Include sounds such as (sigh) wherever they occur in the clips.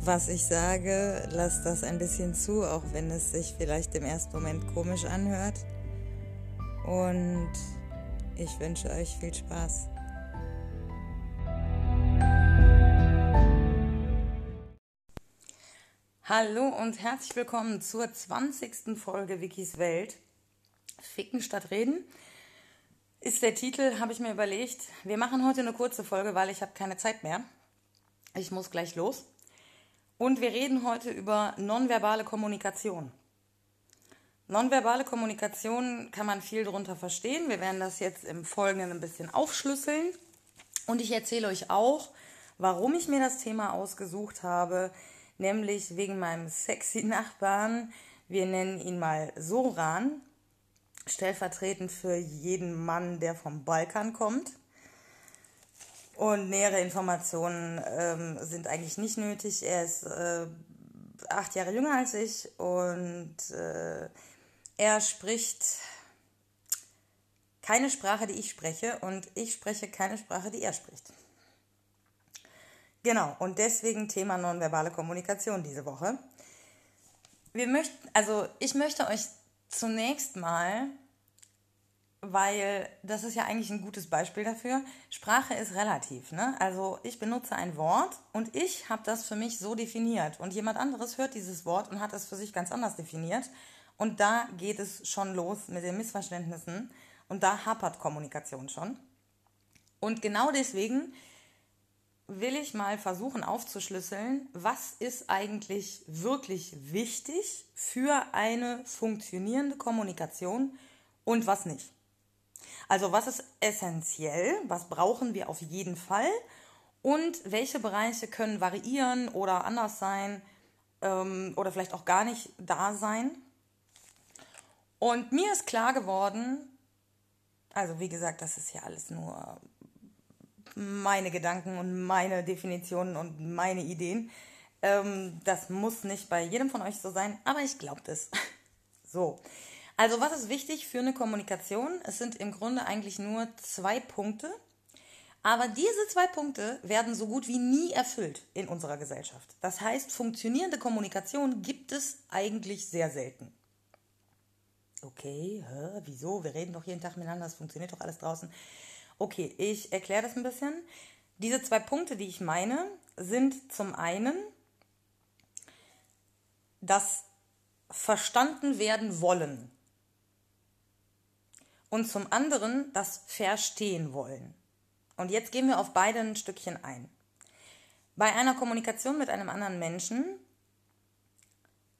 was ich sage, lasst das ein bisschen zu, auch wenn es sich vielleicht im ersten Moment komisch anhört. Und ich wünsche euch viel Spaß. Hallo und herzlich willkommen zur 20. Folge Wikis Welt. Ficken statt reden ist der Titel, habe ich mir überlegt. Wir machen heute eine kurze Folge, weil ich habe keine Zeit mehr. Ich muss gleich los. Und wir reden heute über nonverbale Kommunikation. Nonverbale Kommunikation kann man viel darunter verstehen. Wir werden das jetzt im Folgenden ein bisschen aufschlüsseln. Und ich erzähle euch auch, warum ich mir das Thema ausgesucht habe, nämlich wegen meinem sexy Nachbarn. Wir nennen ihn mal Soran, stellvertretend für jeden Mann, der vom Balkan kommt. Und nähere Informationen ähm, sind eigentlich nicht nötig. Er ist äh, acht Jahre jünger als ich und äh, er spricht keine Sprache, die ich spreche und ich spreche keine Sprache, die er spricht. Genau, und deswegen Thema nonverbale Kommunikation diese Woche. Wir möchten, also ich möchte euch zunächst mal weil das ist ja eigentlich ein gutes Beispiel dafür. Sprache ist relativ. Ne? Also ich benutze ein Wort und ich habe das für mich so definiert und jemand anderes hört dieses Wort und hat es für sich ganz anders definiert. Und da geht es schon los mit den Missverständnissen und da hapert Kommunikation schon. Und genau deswegen will ich mal versuchen aufzuschlüsseln, was ist eigentlich wirklich wichtig für eine funktionierende Kommunikation und was nicht. Also was ist essentiell, was brauchen wir auf jeden Fall und welche Bereiche können variieren oder anders sein ähm, oder vielleicht auch gar nicht da sein. Und mir ist klar geworden, also wie gesagt, das ist ja alles nur meine Gedanken und meine Definitionen und meine Ideen. Ähm, das muss nicht bei jedem von euch so sein, aber ich glaube das. (laughs) So, also was ist wichtig für eine Kommunikation? Es sind im Grunde eigentlich nur zwei Punkte. Aber diese zwei Punkte werden so gut wie nie erfüllt in unserer Gesellschaft. Das heißt, funktionierende Kommunikation gibt es eigentlich sehr selten. Okay, hä, wieso? Wir reden doch jeden Tag miteinander, es funktioniert doch alles draußen. Okay, ich erkläre das ein bisschen. Diese zwei Punkte, die ich meine, sind zum einen das verstanden werden wollen und zum anderen das Verstehen wollen. Und jetzt gehen wir auf beide ein Stückchen ein. Bei einer Kommunikation mit einem anderen Menschen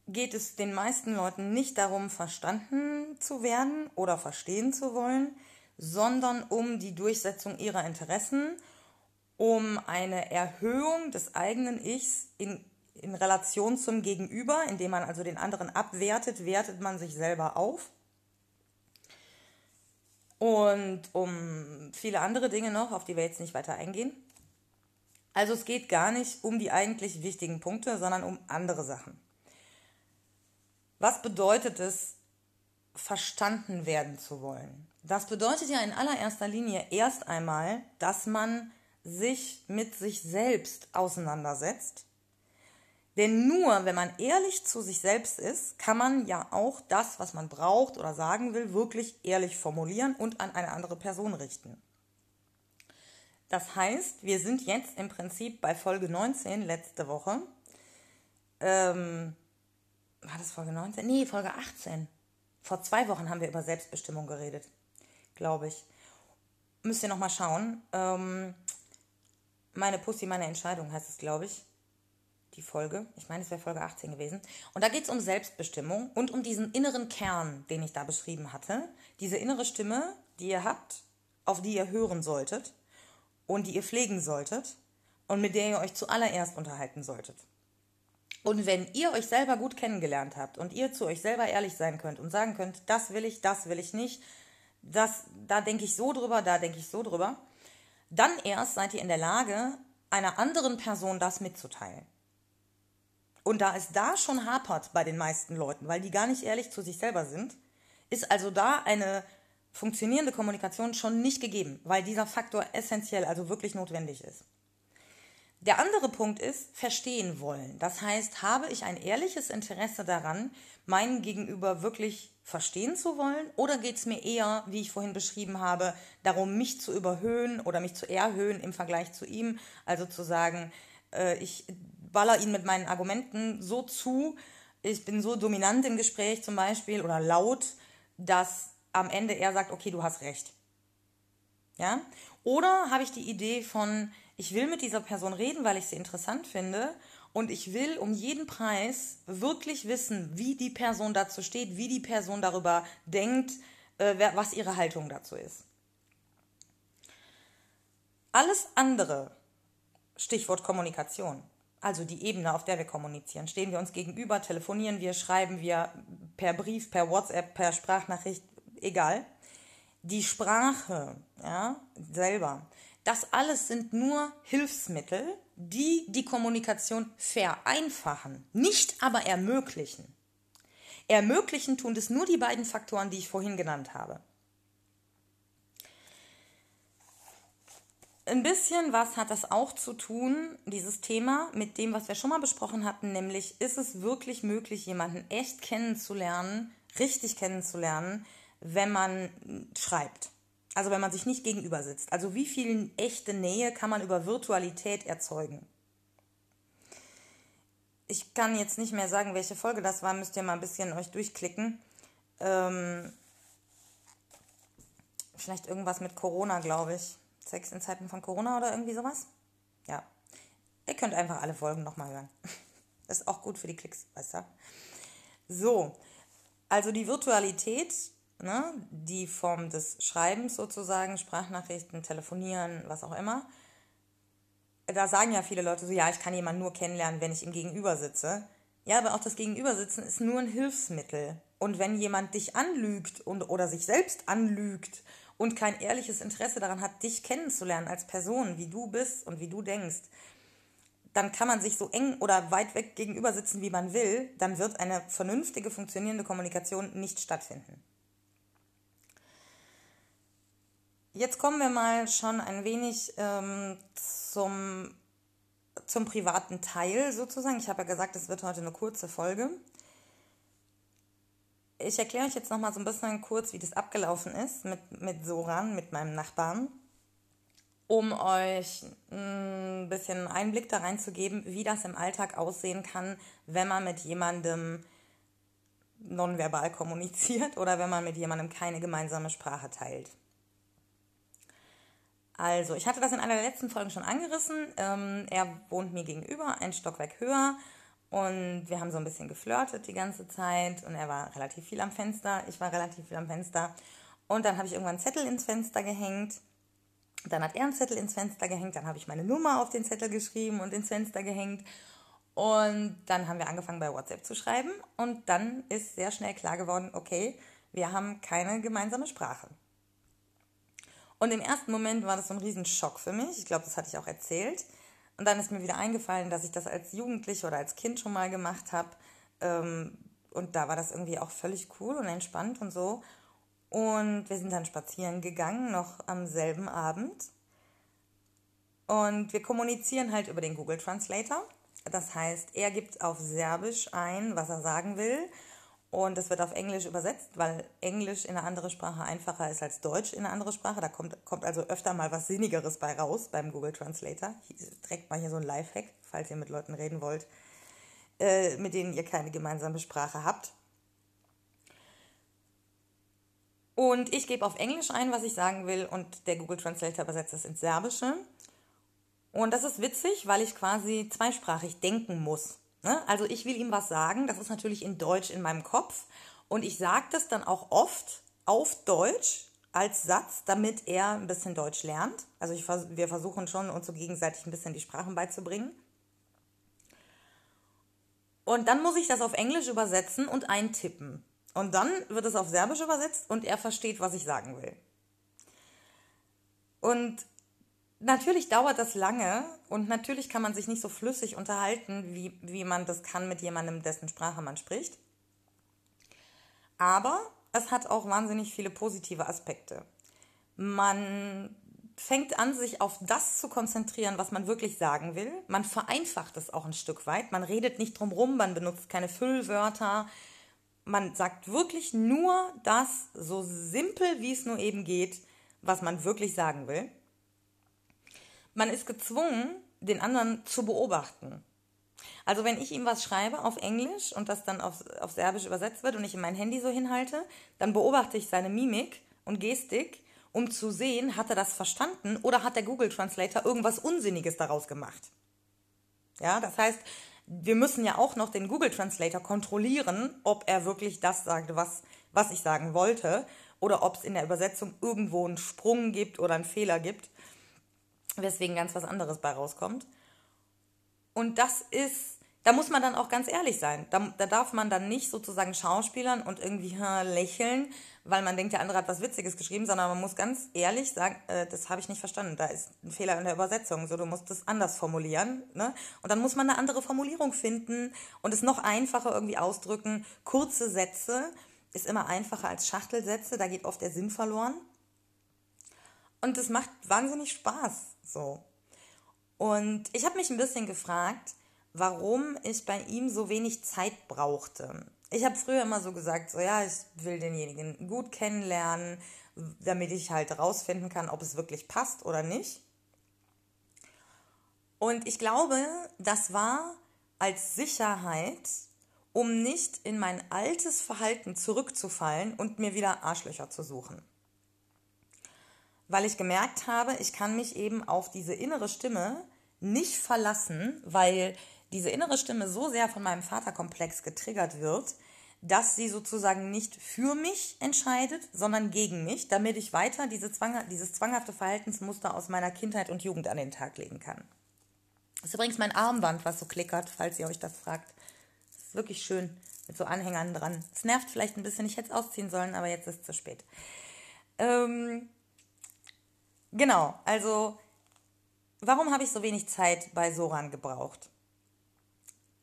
geht es den meisten Leuten nicht darum, verstanden zu werden oder verstehen zu wollen, sondern um die Durchsetzung ihrer Interessen, um eine Erhöhung des eigenen Ichs in, in Relation zum Gegenüber, indem man also den anderen abwertet, wertet man sich selber auf und um viele andere Dinge noch, auf die wir jetzt nicht weiter eingehen. Also es geht gar nicht um die eigentlich wichtigen Punkte, sondern um andere Sachen. Was bedeutet es, verstanden werden zu wollen? Das bedeutet ja in allererster Linie erst einmal, dass man sich mit sich selbst auseinandersetzt denn nur wenn man ehrlich zu sich selbst ist, kann man ja auch das, was man braucht oder sagen will, wirklich ehrlich formulieren und an eine andere Person richten. Das heißt, wir sind jetzt im Prinzip bei Folge 19 letzte Woche. Ähm, war das Folge 19? Nee, Folge 18. Vor zwei Wochen haben wir über Selbstbestimmung geredet, glaube ich. Müsst ihr nochmal schauen. Ähm, meine Pussy, meine Entscheidung heißt es, glaube ich die Folge. Ich meine, es wäre Folge 18 gewesen. Und da geht es um Selbstbestimmung und um diesen inneren Kern, den ich da beschrieben hatte. Diese innere Stimme, die ihr habt, auf die ihr hören solltet und die ihr pflegen solltet und mit der ihr euch zuallererst unterhalten solltet. Und wenn ihr euch selber gut kennengelernt habt und ihr zu euch selber ehrlich sein könnt und sagen könnt, das will ich, das will ich nicht, das, da denke ich so drüber, da denke ich so drüber, dann erst seid ihr in der Lage, einer anderen Person das mitzuteilen. Und da es da schon hapert bei den meisten Leuten, weil die gar nicht ehrlich zu sich selber sind, ist also da eine funktionierende Kommunikation schon nicht gegeben, weil dieser Faktor essentiell, also wirklich notwendig ist. Der andere Punkt ist verstehen wollen. Das heißt, habe ich ein ehrliches Interesse daran, meinen Gegenüber wirklich verstehen zu wollen? Oder geht es mir eher, wie ich vorhin beschrieben habe, darum, mich zu überhöhen oder mich zu erhöhen im Vergleich zu ihm? Also zu sagen, äh, ich baller ihn mit meinen Argumenten so zu, ich bin so dominant im Gespräch zum Beispiel oder laut, dass am Ende er sagt, okay, du hast recht. Ja? Oder habe ich die Idee von, ich will mit dieser Person reden, weil ich sie interessant finde und ich will um jeden Preis wirklich wissen, wie die Person dazu steht, wie die Person darüber denkt, äh, was ihre Haltung dazu ist. Alles andere, Stichwort Kommunikation, also die Ebene, auf der wir kommunizieren, stehen wir uns gegenüber, telefonieren wir, schreiben wir per Brief, per WhatsApp, per Sprachnachricht, egal. Die Sprache, ja, selber, das alles sind nur Hilfsmittel, die die Kommunikation vereinfachen, nicht aber ermöglichen. Ermöglichen tun es nur die beiden Faktoren, die ich vorhin genannt habe. Ein bisschen was hat das auch zu tun, dieses Thema, mit dem, was wir schon mal besprochen hatten, nämlich ist es wirklich möglich, jemanden echt kennenzulernen, richtig kennenzulernen, wenn man schreibt. Also wenn man sich nicht gegenüber sitzt. Also wie viel echte Nähe kann man über Virtualität erzeugen? Ich kann jetzt nicht mehr sagen, welche Folge das war, müsst ihr mal ein bisschen euch durchklicken. Ähm, vielleicht irgendwas mit Corona, glaube ich. Sex in Zeiten von Corona oder irgendwie sowas. Ja. Ihr könnt einfach alle Folgen nochmal hören. Das (laughs) ist auch gut für die Klicks, weißt du? So, also die Virtualität ne, die Form des Schreibens sozusagen, Sprachnachrichten, Telefonieren, was auch immer. Da sagen ja viele Leute so, ja, ich kann jemanden nur kennenlernen, wenn ich ihm gegenüber sitze. Ja, aber auch das Gegenübersitzen ist nur ein Hilfsmittel. Und wenn jemand dich anlügt und, oder sich selbst anlügt und kein ehrliches Interesse daran hat, dich kennenzulernen als Person, wie du bist und wie du denkst, dann kann man sich so eng oder weit weg gegenüber sitzen, wie man will, dann wird eine vernünftige, funktionierende Kommunikation nicht stattfinden. Jetzt kommen wir mal schon ein wenig ähm, zum, zum privaten Teil sozusagen. Ich habe ja gesagt, es wird heute eine kurze Folge. Ich erkläre euch jetzt nochmal so ein bisschen kurz, wie das abgelaufen ist mit, mit Soran, mit meinem Nachbarn, um euch ein bisschen Einblick da reinzugeben, wie das im Alltag aussehen kann, wenn man mit jemandem nonverbal kommuniziert oder wenn man mit jemandem keine gemeinsame Sprache teilt. Also, ich hatte das in einer der letzten Folgen schon angerissen. Ähm, er wohnt mir gegenüber, ein Stockwerk höher. Und wir haben so ein bisschen geflirtet die ganze Zeit. Und er war relativ viel am Fenster. Ich war relativ viel am Fenster. Und dann habe ich irgendwann einen Zettel ins Fenster gehängt. Dann hat er einen Zettel ins Fenster gehängt. Dann habe ich meine Nummer auf den Zettel geschrieben und ins Fenster gehängt. Und dann haben wir angefangen bei WhatsApp zu schreiben. Und dann ist sehr schnell klar geworden, okay, wir haben keine gemeinsame Sprache. Und im ersten Moment war das so ein Riesenschock für mich. Ich glaube, das hatte ich auch erzählt. Und dann ist mir wieder eingefallen, dass ich das als Jugendliche oder als Kind schon mal gemacht habe. Ähm, und da war das irgendwie auch völlig cool und entspannt und so. Und wir sind dann spazieren gegangen, noch am selben Abend. Und wir kommunizieren halt über den Google Translator. Das heißt, er gibt auf Serbisch ein, was er sagen will. Und es wird auf Englisch übersetzt, weil Englisch in eine andere Sprache einfacher ist als Deutsch in eine andere Sprache. Da kommt, kommt also öfter mal was Sinnigeres bei raus beim Google Translator. Direkt mal hier so ein Lifehack, falls ihr mit Leuten reden wollt, äh, mit denen ihr keine gemeinsame Sprache habt. Und ich gebe auf Englisch ein, was ich sagen will, und der Google Translator übersetzt es ins Serbische. Und das ist witzig, weil ich quasi zweisprachig denken muss. Ne? Also ich will ihm was sagen, das ist natürlich in Deutsch in meinem Kopf und ich sage das dann auch oft auf Deutsch als Satz, damit er ein bisschen Deutsch lernt. Also ich, wir versuchen schon uns so gegenseitig ein bisschen die Sprachen beizubringen. Und dann muss ich das auf Englisch übersetzen und eintippen. Und dann wird es auf Serbisch übersetzt und er versteht, was ich sagen will. Und natürlich dauert das lange und natürlich kann man sich nicht so flüssig unterhalten, wie, wie man das kann mit jemandem, dessen Sprache man spricht. Aber es hat auch wahnsinnig viele positive Aspekte. Man fängt an, sich auf das zu konzentrieren, was man wirklich sagen will. Man vereinfacht es auch ein Stück weit. Man redet nicht drum rum, man benutzt keine Füllwörter. Man sagt wirklich nur das, so simpel wie es nur eben geht, was man wirklich sagen will. Man ist gezwungen, den anderen zu beobachten. Also wenn ich ihm was schreibe auf Englisch und das dann auf, auf Serbisch übersetzt wird und ich in mein Handy so hinhalte, dann beobachte ich seine Mimik und Gestik, um zu sehen, hat er das verstanden oder hat der Google Translator irgendwas Unsinniges daraus gemacht. Ja, das heißt, wir müssen ja auch noch den Google Translator kontrollieren, ob er wirklich das sagt, was, was ich sagen wollte, oder ob es in der Übersetzung irgendwo einen Sprung gibt oder einen Fehler gibt, weswegen ganz was anderes bei rauskommt. Und das ist, da muss man dann auch ganz ehrlich sein. Da, da darf man dann nicht sozusagen schauspielern und irgendwie lächeln, weil man denkt, der andere hat was Witziges geschrieben, sondern man muss ganz ehrlich sagen, äh, das habe ich nicht verstanden. Da ist ein Fehler in der Übersetzung. So, du musst das anders formulieren. Ne? Und dann muss man eine andere Formulierung finden und es noch einfacher irgendwie ausdrücken. Kurze Sätze ist immer einfacher als Schachtelsätze. Da geht oft der Sinn verloren. Und es macht wahnsinnig Spaß. So. Und ich habe mich ein bisschen gefragt, warum ich bei ihm so wenig Zeit brauchte. Ich habe früher immer so gesagt, so ja, ich will denjenigen gut kennenlernen, damit ich halt rausfinden kann, ob es wirklich passt oder nicht. Und ich glaube, das war als Sicherheit, um nicht in mein altes Verhalten zurückzufallen und mir wieder Arschlöcher zu suchen weil ich gemerkt habe, ich kann mich eben auf diese innere Stimme nicht verlassen, weil diese innere Stimme so sehr von meinem Vaterkomplex getriggert wird, dass sie sozusagen nicht für mich entscheidet, sondern gegen mich, damit ich weiter diese Zwang, dieses zwanghafte Verhaltensmuster aus meiner Kindheit und Jugend an den Tag legen kann. Das ist übrigens mein Armband, was so klickert, falls ihr euch das fragt. Das ist wirklich schön mit so Anhängern dran. Es nervt vielleicht ein bisschen, ich hätte es ausziehen sollen, aber jetzt ist es zu spät. Ähm, Genau, also warum habe ich so wenig Zeit bei Soran gebraucht?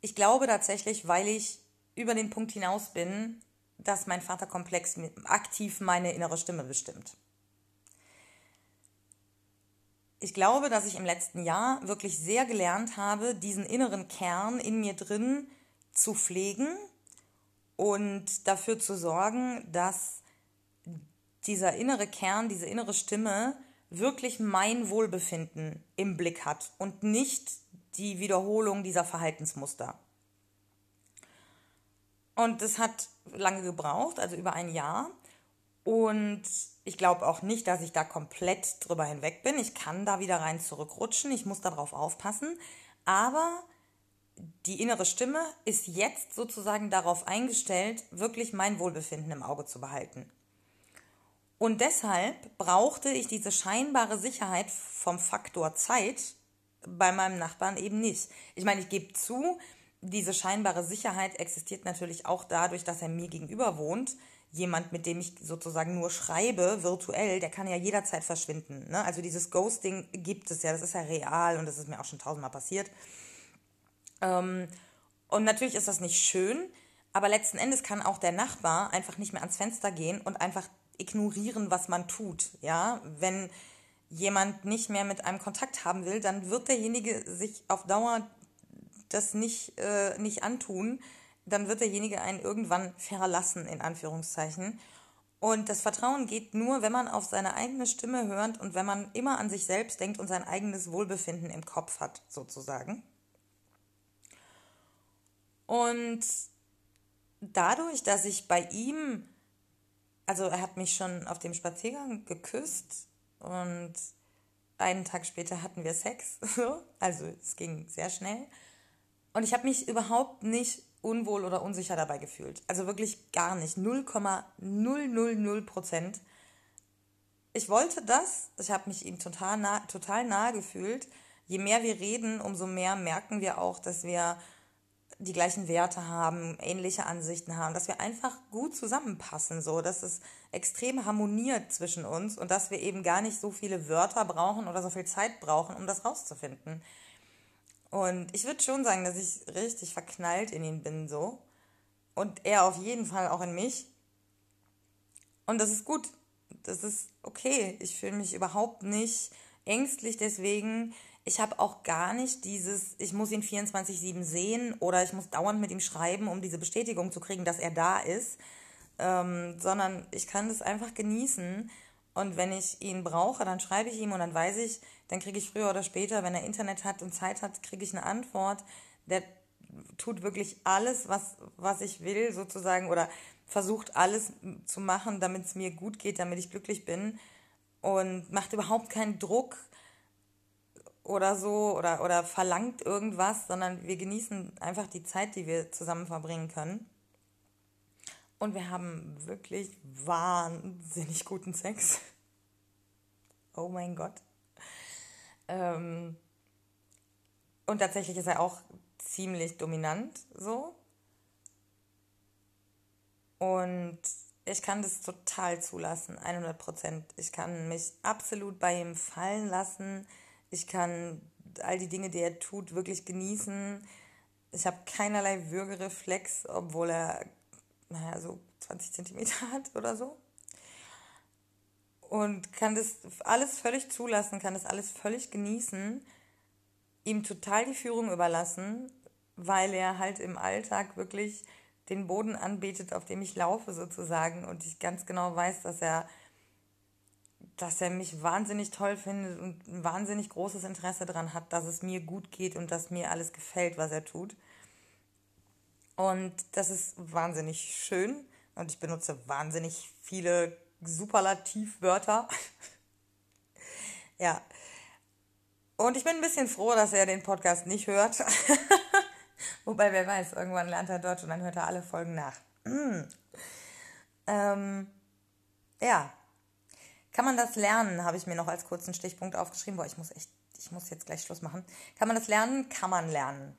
Ich glaube tatsächlich, weil ich über den Punkt hinaus bin, dass mein Vaterkomplex aktiv meine innere Stimme bestimmt. Ich glaube, dass ich im letzten Jahr wirklich sehr gelernt habe, diesen inneren Kern in mir drin zu pflegen und dafür zu sorgen, dass dieser innere Kern, diese innere Stimme wirklich mein Wohlbefinden im Blick hat und nicht die Wiederholung dieser Verhaltensmuster. Und das hat lange gebraucht, also über ein Jahr. Und ich glaube auch nicht, dass ich da komplett drüber hinweg bin. Ich kann da wieder rein zurückrutschen. Ich muss darauf aufpassen. Aber die innere Stimme ist jetzt sozusagen darauf eingestellt, wirklich mein Wohlbefinden im Auge zu behalten. Und deshalb brauchte ich diese scheinbare Sicherheit vom Faktor Zeit bei meinem Nachbarn eben nicht. Ich meine, ich gebe zu, diese scheinbare Sicherheit existiert natürlich auch dadurch, dass er mir gegenüber wohnt. Jemand, mit dem ich sozusagen nur schreibe, virtuell, der kann ja jederzeit verschwinden. Ne? Also dieses Ghosting gibt es ja, das ist ja real und das ist mir auch schon tausendmal passiert. Ähm, und natürlich ist das nicht schön, aber letzten Endes kann auch der Nachbar einfach nicht mehr ans Fenster gehen und einfach ignorieren, was man tut. Ja, wenn jemand nicht mehr mit einem Kontakt haben will, dann wird derjenige sich auf Dauer das nicht, äh, nicht antun. Dann wird derjenige einen irgendwann verlassen, in Anführungszeichen. Und das Vertrauen geht nur, wenn man auf seine eigene Stimme hört und wenn man immer an sich selbst denkt und sein eigenes Wohlbefinden im Kopf hat, sozusagen. Und dadurch, dass ich bei ihm also er hat mich schon auf dem Spaziergang geküsst und einen Tag später hatten wir Sex. (laughs) also es ging sehr schnell. Und ich habe mich überhaupt nicht unwohl oder unsicher dabei gefühlt. Also wirklich gar nicht. 0,000 Prozent. Ich wollte das. Ich habe mich ihm total, nah, total nahe gefühlt. Je mehr wir reden, umso mehr merken wir auch, dass wir die gleichen Werte haben, ähnliche Ansichten haben, dass wir einfach gut zusammenpassen, so, dass es extrem harmoniert zwischen uns und dass wir eben gar nicht so viele Wörter brauchen oder so viel Zeit brauchen, um das rauszufinden. Und ich würde schon sagen, dass ich richtig verknallt in ihn bin, so. Und er auf jeden Fall auch in mich. Und das ist gut. Das ist okay. Ich fühle mich überhaupt nicht ängstlich deswegen. Ich habe auch gar nicht dieses, ich muss ihn 24-7 sehen oder ich muss dauernd mit ihm schreiben, um diese Bestätigung zu kriegen, dass er da ist. Ähm, sondern ich kann das einfach genießen. Und wenn ich ihn brauche, dann schreibe ich ihm und dann weiß ich, dann kriege ich früher oder später, wenn er Internet hat und Zeit hat, kriege ich eine Antwort. Der tut wirklich alles, was, was ich will, sozusagen, oder versucht alles zu machen, damit es mir gut geht, damit ich glücklich bin und macht überhaupt keinen Druck oder so oder, oder verlangt irgendwas, sondern wir genießen einfach die Zeit, die wir zusammen verbringen können. Und wir haben wirklich wahnsinnig guten Sex. (laughs) Oh mein Gott. Ähm, und tatsächlich ist er auch ziemlich dominant so. Und ich kann das total zulassen, 100 Prozent. Ich kann mich absolut bei ihm fallen lassen. Ich kann all die Dinge, die er tut, wirklich genießen. Ich habe keinerlei Würgereflex, obwohl er, naja, so 20 Zentimeter (laughs) hat oder so und kann das alles völlig zulassen, kann das alles völlig genießen, ihm total die Führung überlassen, weil er halt im Alltag wirklich den Boden anbetet, auf dem ich laufe sozusagen und ich ganz genau weiß, dass er dass er mich wahnsinnig toll findet und ein wahnsinnig großes Interesse daran hat, dass es mir gut geht und dass mir alles gefällt, was er tut. Und das ist wahnsinnig schön und ich benutze wahnsinnig viele Superlativwörter. (laughs) ja. Und ich bin ein bisschen froh, dass er den Podcast nicht hört. (laughs) Wobei, wer weiß, irgendwann lernt er Deutsch und dann hört er alle Folgen nach. (clears throat) Ähm, ja. Kann man das lernen, habe ich mir noch als kurzen Stichpunkt aufgeschrieben. Boah, ich muss echt, ich muss jetzt gleich Schluss machen. Kann man das lernen? Kann man lernen.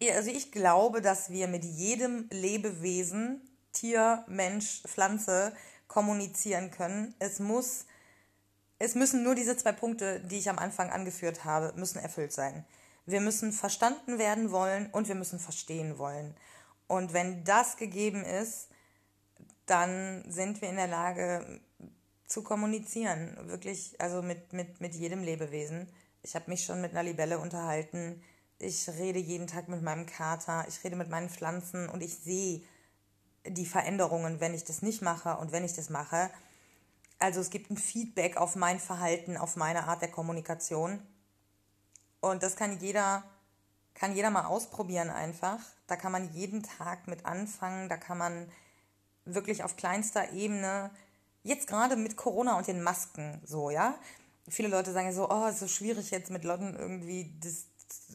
Also ich glaube, dass wir mit jedem Lebewesen, Tier, Mensch, Pflanze, kommunizieren können. Es muss, es müssen nur diese zwei Punkte, die ich am Anfang angeführt habe, müssen erfüllt sein. Wir müssen verstanden werden wollen und wir müssen verstehen wollen. Und wenn das gegeben ist, dann sind wir in der Lage zu kommunizieren. Wirklich, also mit, mit, mit jedem Lebewesen. Ich habe mich schon mit einer Libelle unterhalten. Ich rede jeden Tag mit meinem Kater. Ich rede mit meinen Pflanzen und ich sehe, die Veränderungen, wenn ich das nicht mache und wenn ich das mache. Also es gibt ein Feedback auf mein Verhalten, auf meine Art der Kommunikation. Und das kann jeder, kann jeder mal ausprobieren einfach. Da kann man jeden Tag mit anfangen. Da kann man wirklich auf kleinster Ebene, jetzt gerade mit Corona und den Masken so, ja. Viele Leute sagen so, oh, ist so schwierig jetzt mit Leuten irgendwie das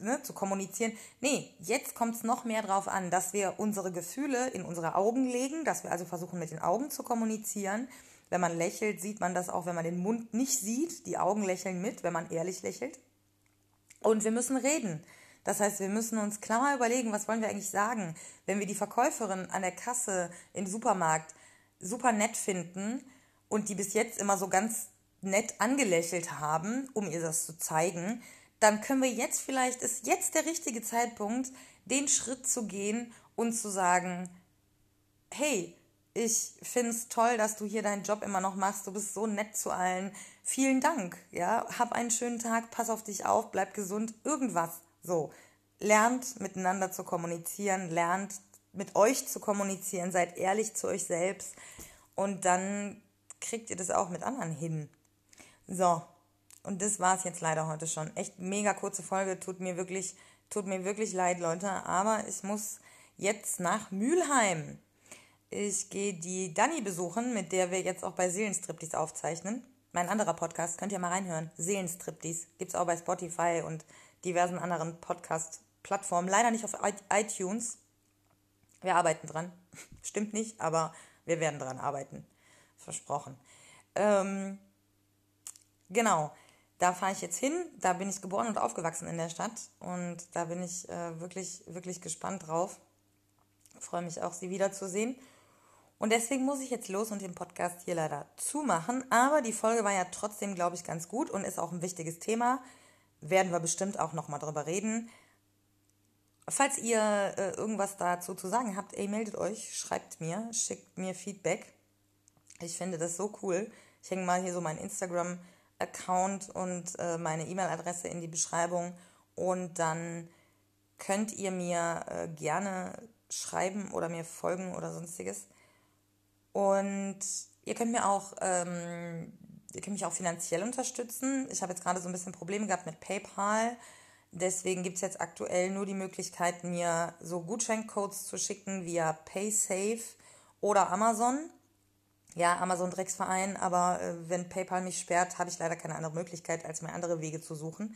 ne, zu kommunizieren. Nee, jetzt kommt es noch mehr darauf an, dass wir unsere Gefühle in unsere Augen legen, dass wir also versuchen, mit den Augen zu kommunizieren. Wenn man lächelt, sieht man das auch, wenn man den Mund nicht sieht. Die Augen lächeln mit, wenn man ehrlich lächelt. Und wir müssen reden. Das heißt, wir müssen uns klar überlegen, was wollen wir eigentlich sagen. Wenn wir die Verkäuferin an der Kasse im Supermarkt super nett finden und die bis jetzt immer so ganz nett angelächelt haben, um ihr das zu zeigen, dann können wir jetzt vielleicht, ist jetzt der richtige Zeitpunkt, den Schritt zu gehen und zu sagen, hey, ich finde es toll, dass du hier deinen Job immer noch machst. Du bist so nett zu allen. Vielen Dank. Ja, hab einen schönen Tag, pass auf dich auf, bleib gesund. Irgendwas. So. Lernt miteinander zu kommunizieren, lernt mit euch zu kommunizieren, seid ehrlich zu euch selbst und dann kriegt ihr das auch mit anderen hin. So, und das war es jetzt leider heute schon. Echt mega kurze Folge, tut mir wirklich, tut mir wirklich leid, Leute. Aber ich muss jetzt nach Mülheim. Ich gehe die Dani besuchen, mit der wir jetzt auch bei Seelenstriptease aufzeichnen. Mein anderer Podcast, könnt ihr mal reinhören. Seelenstriptease. Gibt es auch bei Spotify und diversen anderen Podcast-Plattformen. Leider nicht auf iTunes. Wir arbeiten dran. (laughs) Stimmt nicht, aber wir werden dran arbeiten. Versprochen. Ähm, genau. Da fahre ich jetzt hin, da bin ich geboren und aufgewachsen in der Stadt und da bin ich äh, wirklich, wirklich gespannt drauf. Freue mich auch, Sie wiederzusehen. Und deswegen muss ich jetzt los und den Podcast hier leider zumachen. Aber die Folge war ja trotzdem, glaube ich, ganz gut und ist auch ein wichtiges Thema. Werden wir bestimmt auch nochmal drüber reden. Falls ihr äh, irgendwas dazu zu sagen habt, ey, meldet euch, schreibt mir, schickt mir Feedback. Ich finde das so cool. Ich hänge mal hier so meinen Instagram-Account und äh, meine E-Mail-Adresse in die Beschreibung und dann könnt ihr mir äh, gerne schreiben oder mir folgen oder sonstiges. Und ihr könnt mir auch, ähm, ihr könnt mich auch finanziell unterstützen. Ich habe jetzt gerade so ein bisschen Probleme gehabt mit PayPal. Deswegen gibt es jetzt aktuell nur die Möglichkeit, mir so Gutscheincodes zu schicken via PaySafe oder Amazon. Ja, Amazon Drecksverein, aber äh, wenn PayPal mich sperrt, habe ich leider keine andere Möglichkeit, als mir andere Wege zu suchen.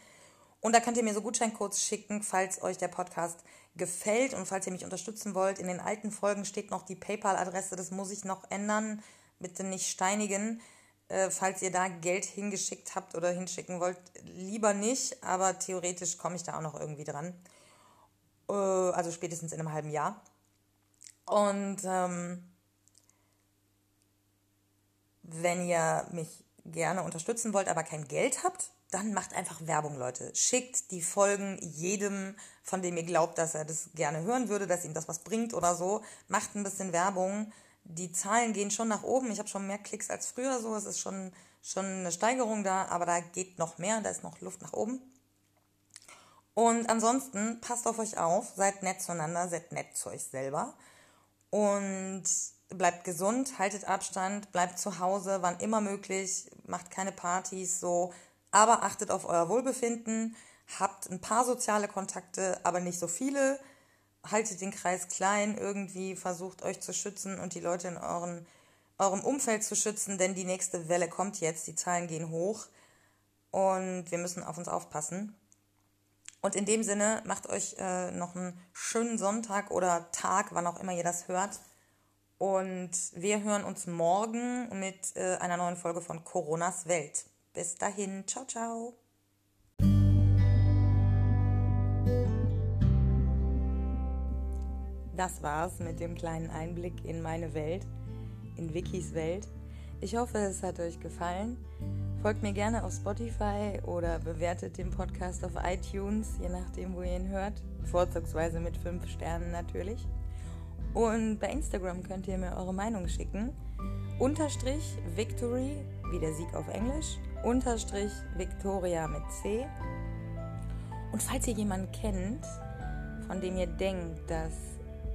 Und da könnt ihr mir so Gutscheincodes schicken, falls euch der Podcast gefällt und falls ihr mich unterstützen wollt. In den alten Folgen steht noch die PayPal-Adresse, das muss ich noch ändern. Bitte nicht steinigen. Äh, falls ihr da Geld hingeschickt habt oder hinschicken wollt, lieber nicht, aber theoretisch komme ich da auch noch irgendwie dran. Äh, also spätestens in einem halben Jahr. Und ähm, wenn ihr mich gerne unterstützen wollt, aber kein Geld habt, dann macht einfach Werbung, Leute. Schickt die Folgen jedem, von dem ihr glaubt, dass er das gerne hören würde, dass ihm das was bringt oder so. Macht ein bisschen Werbung die Zahlen gehen schon nach oben. Ich habe schon mehr Klicks als früher, so es ist schon, schon eine Steigerung da, aber da geht noch mehr, da ist noch Luft nach oben. Und ansonsten passt auf euch auf, seid nett zueinander, seid nett zu euch selber und bleibt gesund, haltet Abstand, bleibt zu Hause, wann immer möglich, macht keine Partys, so, aber achtet auf euer Wohlbefinden, habt ein paar soziale Kontakte, aber nicht so viele haltet den Kreis klein, irgendwie versucht euch zu schützen und die Leute in euren, eurem Umfeld zu schützen, denn die nächste Welle kommt jetzt, die Zahlen gehen hoch und wir müssen auf uns aufpassen. Und in dem Sinne, macht euch äh, noch einen schönen Sonntag oder Tag, wann auch immer ihr das hört. Und wir hören uns morgen mit äh, einer neuen Folge von Coronas Welt. Bis dahin, ciao, ciao. Das war's mit dem kleinen Einblick in meine Welt, in Wikis Welt. Ich hoffe, es hat euch gefallen. Folgt mir gerne auf Spotify oder bewertet den Podcast auf iTunes, je nachdem, wo ihr ihn hört. Vorzugsweise mit 5 Sternen natürlich. Und bei Instagram könnt ihr mir eure Meinung schicken. Unterstrich Victory, wie der Sieg auf Englisch. Unterstrich Victoria mit C. Und falls ihr jemanden kennt, von dem ihr denkt, dass